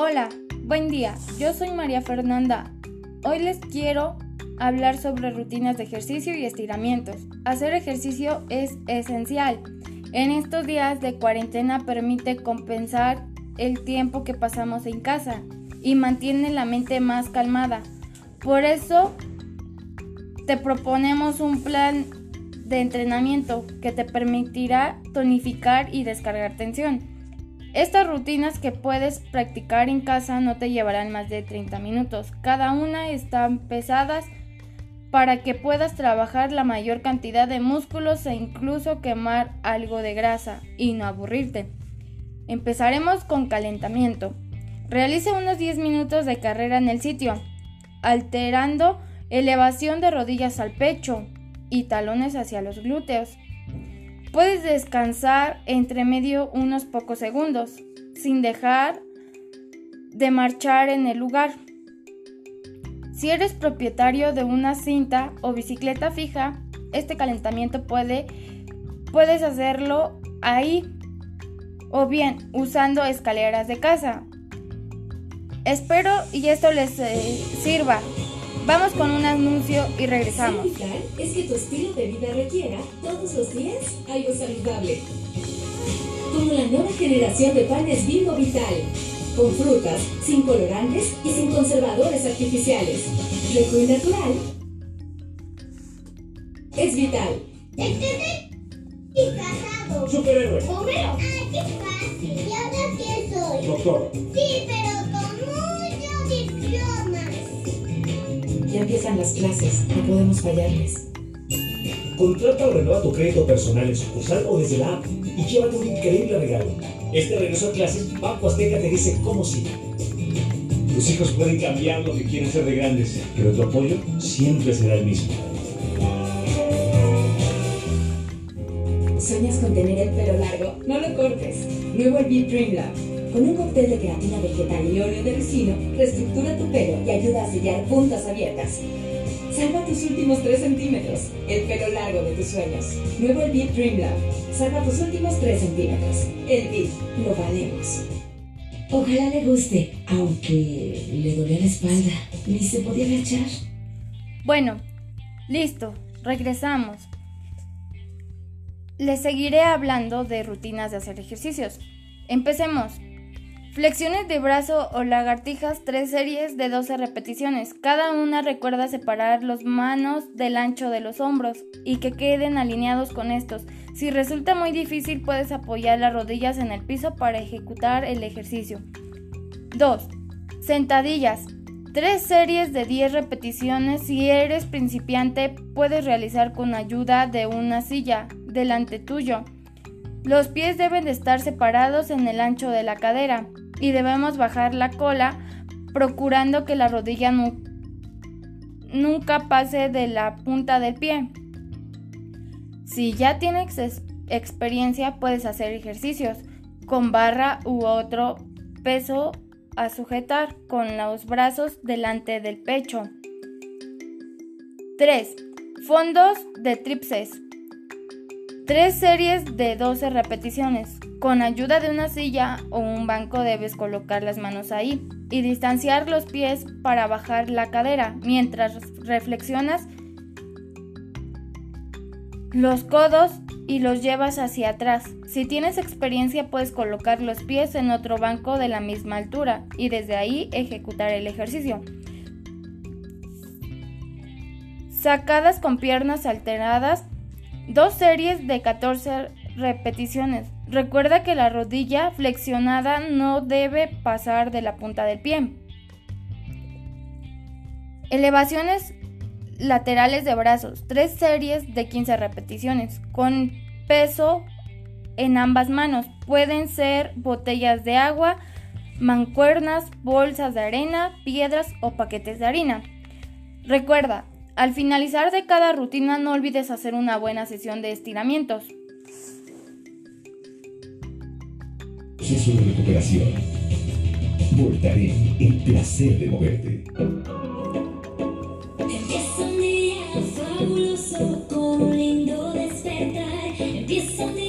Hola, buen día. Yo soy María Fernanda. Hoy les quiero hablar sobre rutinas de ejercicio y estiramientos. Hacer ejercicio es esencial. En estos días de cuarentena permite compensar el tiempo que pasamos en casa y mantiene la mente más calmada. Por eso te proponemos un plan de entrenamiento que te permitirá tonificar y descargar tensión. Estas rutinas que puedes practicar en casa no te llevarán más de 30 minutos. Cada una están pesadas para que puedas trabajar la mayor cantidad de músculos e incluso quemar algo de grasa y no aburrirte. Empezaremos con calentamiento. Realice unos 10 minutos de carrera en el sitio, alterando elevación de rodillas al pecho y talones hacia los glúteos. Puedes descansar entre medio unos pocos segundos, sin dejar de marchar en el lugar. Si eres propietario de una cinta o bicicleta fija, este calentamiento puede, puedes hacerlo ahí o bien usando escaleras de casa. Espero y esto les eh, sirva. Vamos con un anuncio y regresamos. Vital es que tu estilo de vida requiera todos los días algo saludable. Como la nueva generación de panes Bimbo Vital con frutas, sin colorantes y sin conservadores artificiales. Rico y natural. Es vital. casado. Superhéroe. Homero. Ay, qué fácil. ¿Y ahora quién soy? Doctor. Sí, pero empiezan las clases, no podemos fallarles. Contrata o renueva tu crédito personal en sucursal o desde la app y llévate un increíble regalo. Este regreso a clases, Banco Azteca te dice cómo sí. Tus hijos pueden cambiar lo que quieren ser de grandes, pero tu apoyo siempre será el mismo. ¿Sueñas con tener el pelo largo? No lo cortes. Nuevo el Dream Lab. Con un cóctel de queratina vegetal y óleo de ricino, reestructura tu pelo y ayuda a sellar puntas abiertas. Salva tus últimos 3 centímetros, el pelo largo de tus sueños. Nuevo el Beat Dream Lab. Salva tus últimos 3 centímetros. El Beat, lo valemos. Ojalá le guste, aunque le dolía la espalda. Ni se podía agachar. Bueno, listo, regresamos. Les seguiré hablando de rutinas de hacer ejercicios. Empecemos. Flexiones de brazo o lagartijas, tres series de 12 repeticiones. Cada una recuerda separar las manos del ancho de los hombros y que queden alineados con estos. Si resulta muy difícil, puedes apoyar las rodillas en el piso para ejecutar el ejercicio. 2. Sentadillas. Tres series de 10 repeticiones. Si eres principiante, puedes realizar con ayuda de una silla delante tuyo. Los pies deben de estar separados en el ancho de la cadera y debemos bajar la cola procurando que la rodilla nunca pase de la punta del pie. Si ya tienes experiencia puedes hacer ejercicios con barra u otro peso a sujetar con los brazos delante del pecho. 3. Fondos de tripses. Tres series de 12 repeticiones. Con ayuda de una silla o un banco debes colocar las manos ahí y distanciar los pies para bajar la cadera mientras reflexionas los codos y los llevas hacia atrás. Si tienes experiencia puedes colocar los pies en otro banco de la misma altura y desde ahí ejecutar el ejercicio. Sacadas con piernas alteradas Dos series de 14 repeticiones. Recuerda que la rodilla flexionada no debe pasar de la punta del pie. Elevaciones laterales de brazos. Tres series de 15 repeticiones. Con peso en ambas manos. Pueden ser botellas de agua, mancuernas, bolsas de arena, piedras o paquetes de harina. Recuerda, al finalizar de cada rutina no olvides hacer una buena sesión de estiramientos. Proceso de recuperación. Voltaré el placer de moverte. Empieza un día fabuloso con un lindo despertar. Empieza un día